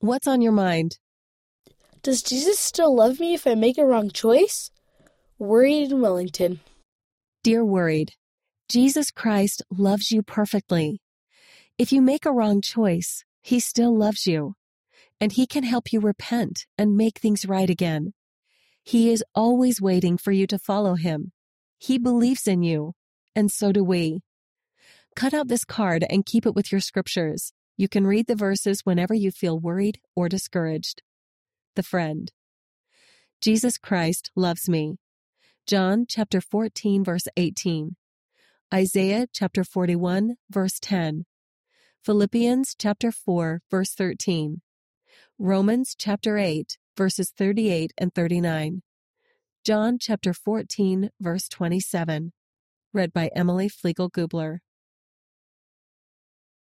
What's on your mind? Does Jesus still love me if I make a wrong choice? Worried in Wellington. Dear Worried, Jesus Christ loves you perfectly. If you make a wrong choice, He still loves you, and He can help you repent and make things right again. He is always waiting for you to follow Him. He believes in you, and so do we. Cut out this card and keep it with your scriptures. You can read the verses whenever you feel worried or discouraged. The Friend. Jesus Christ loves me. John chapter 14 verse 18. Isaiah chapter 41 verse 10. Philippians chapter 4 verse 13. Romans chapter 8 verses 38 and 39. John chapter 14 verse 27. Read by Emily Flegel Gubler.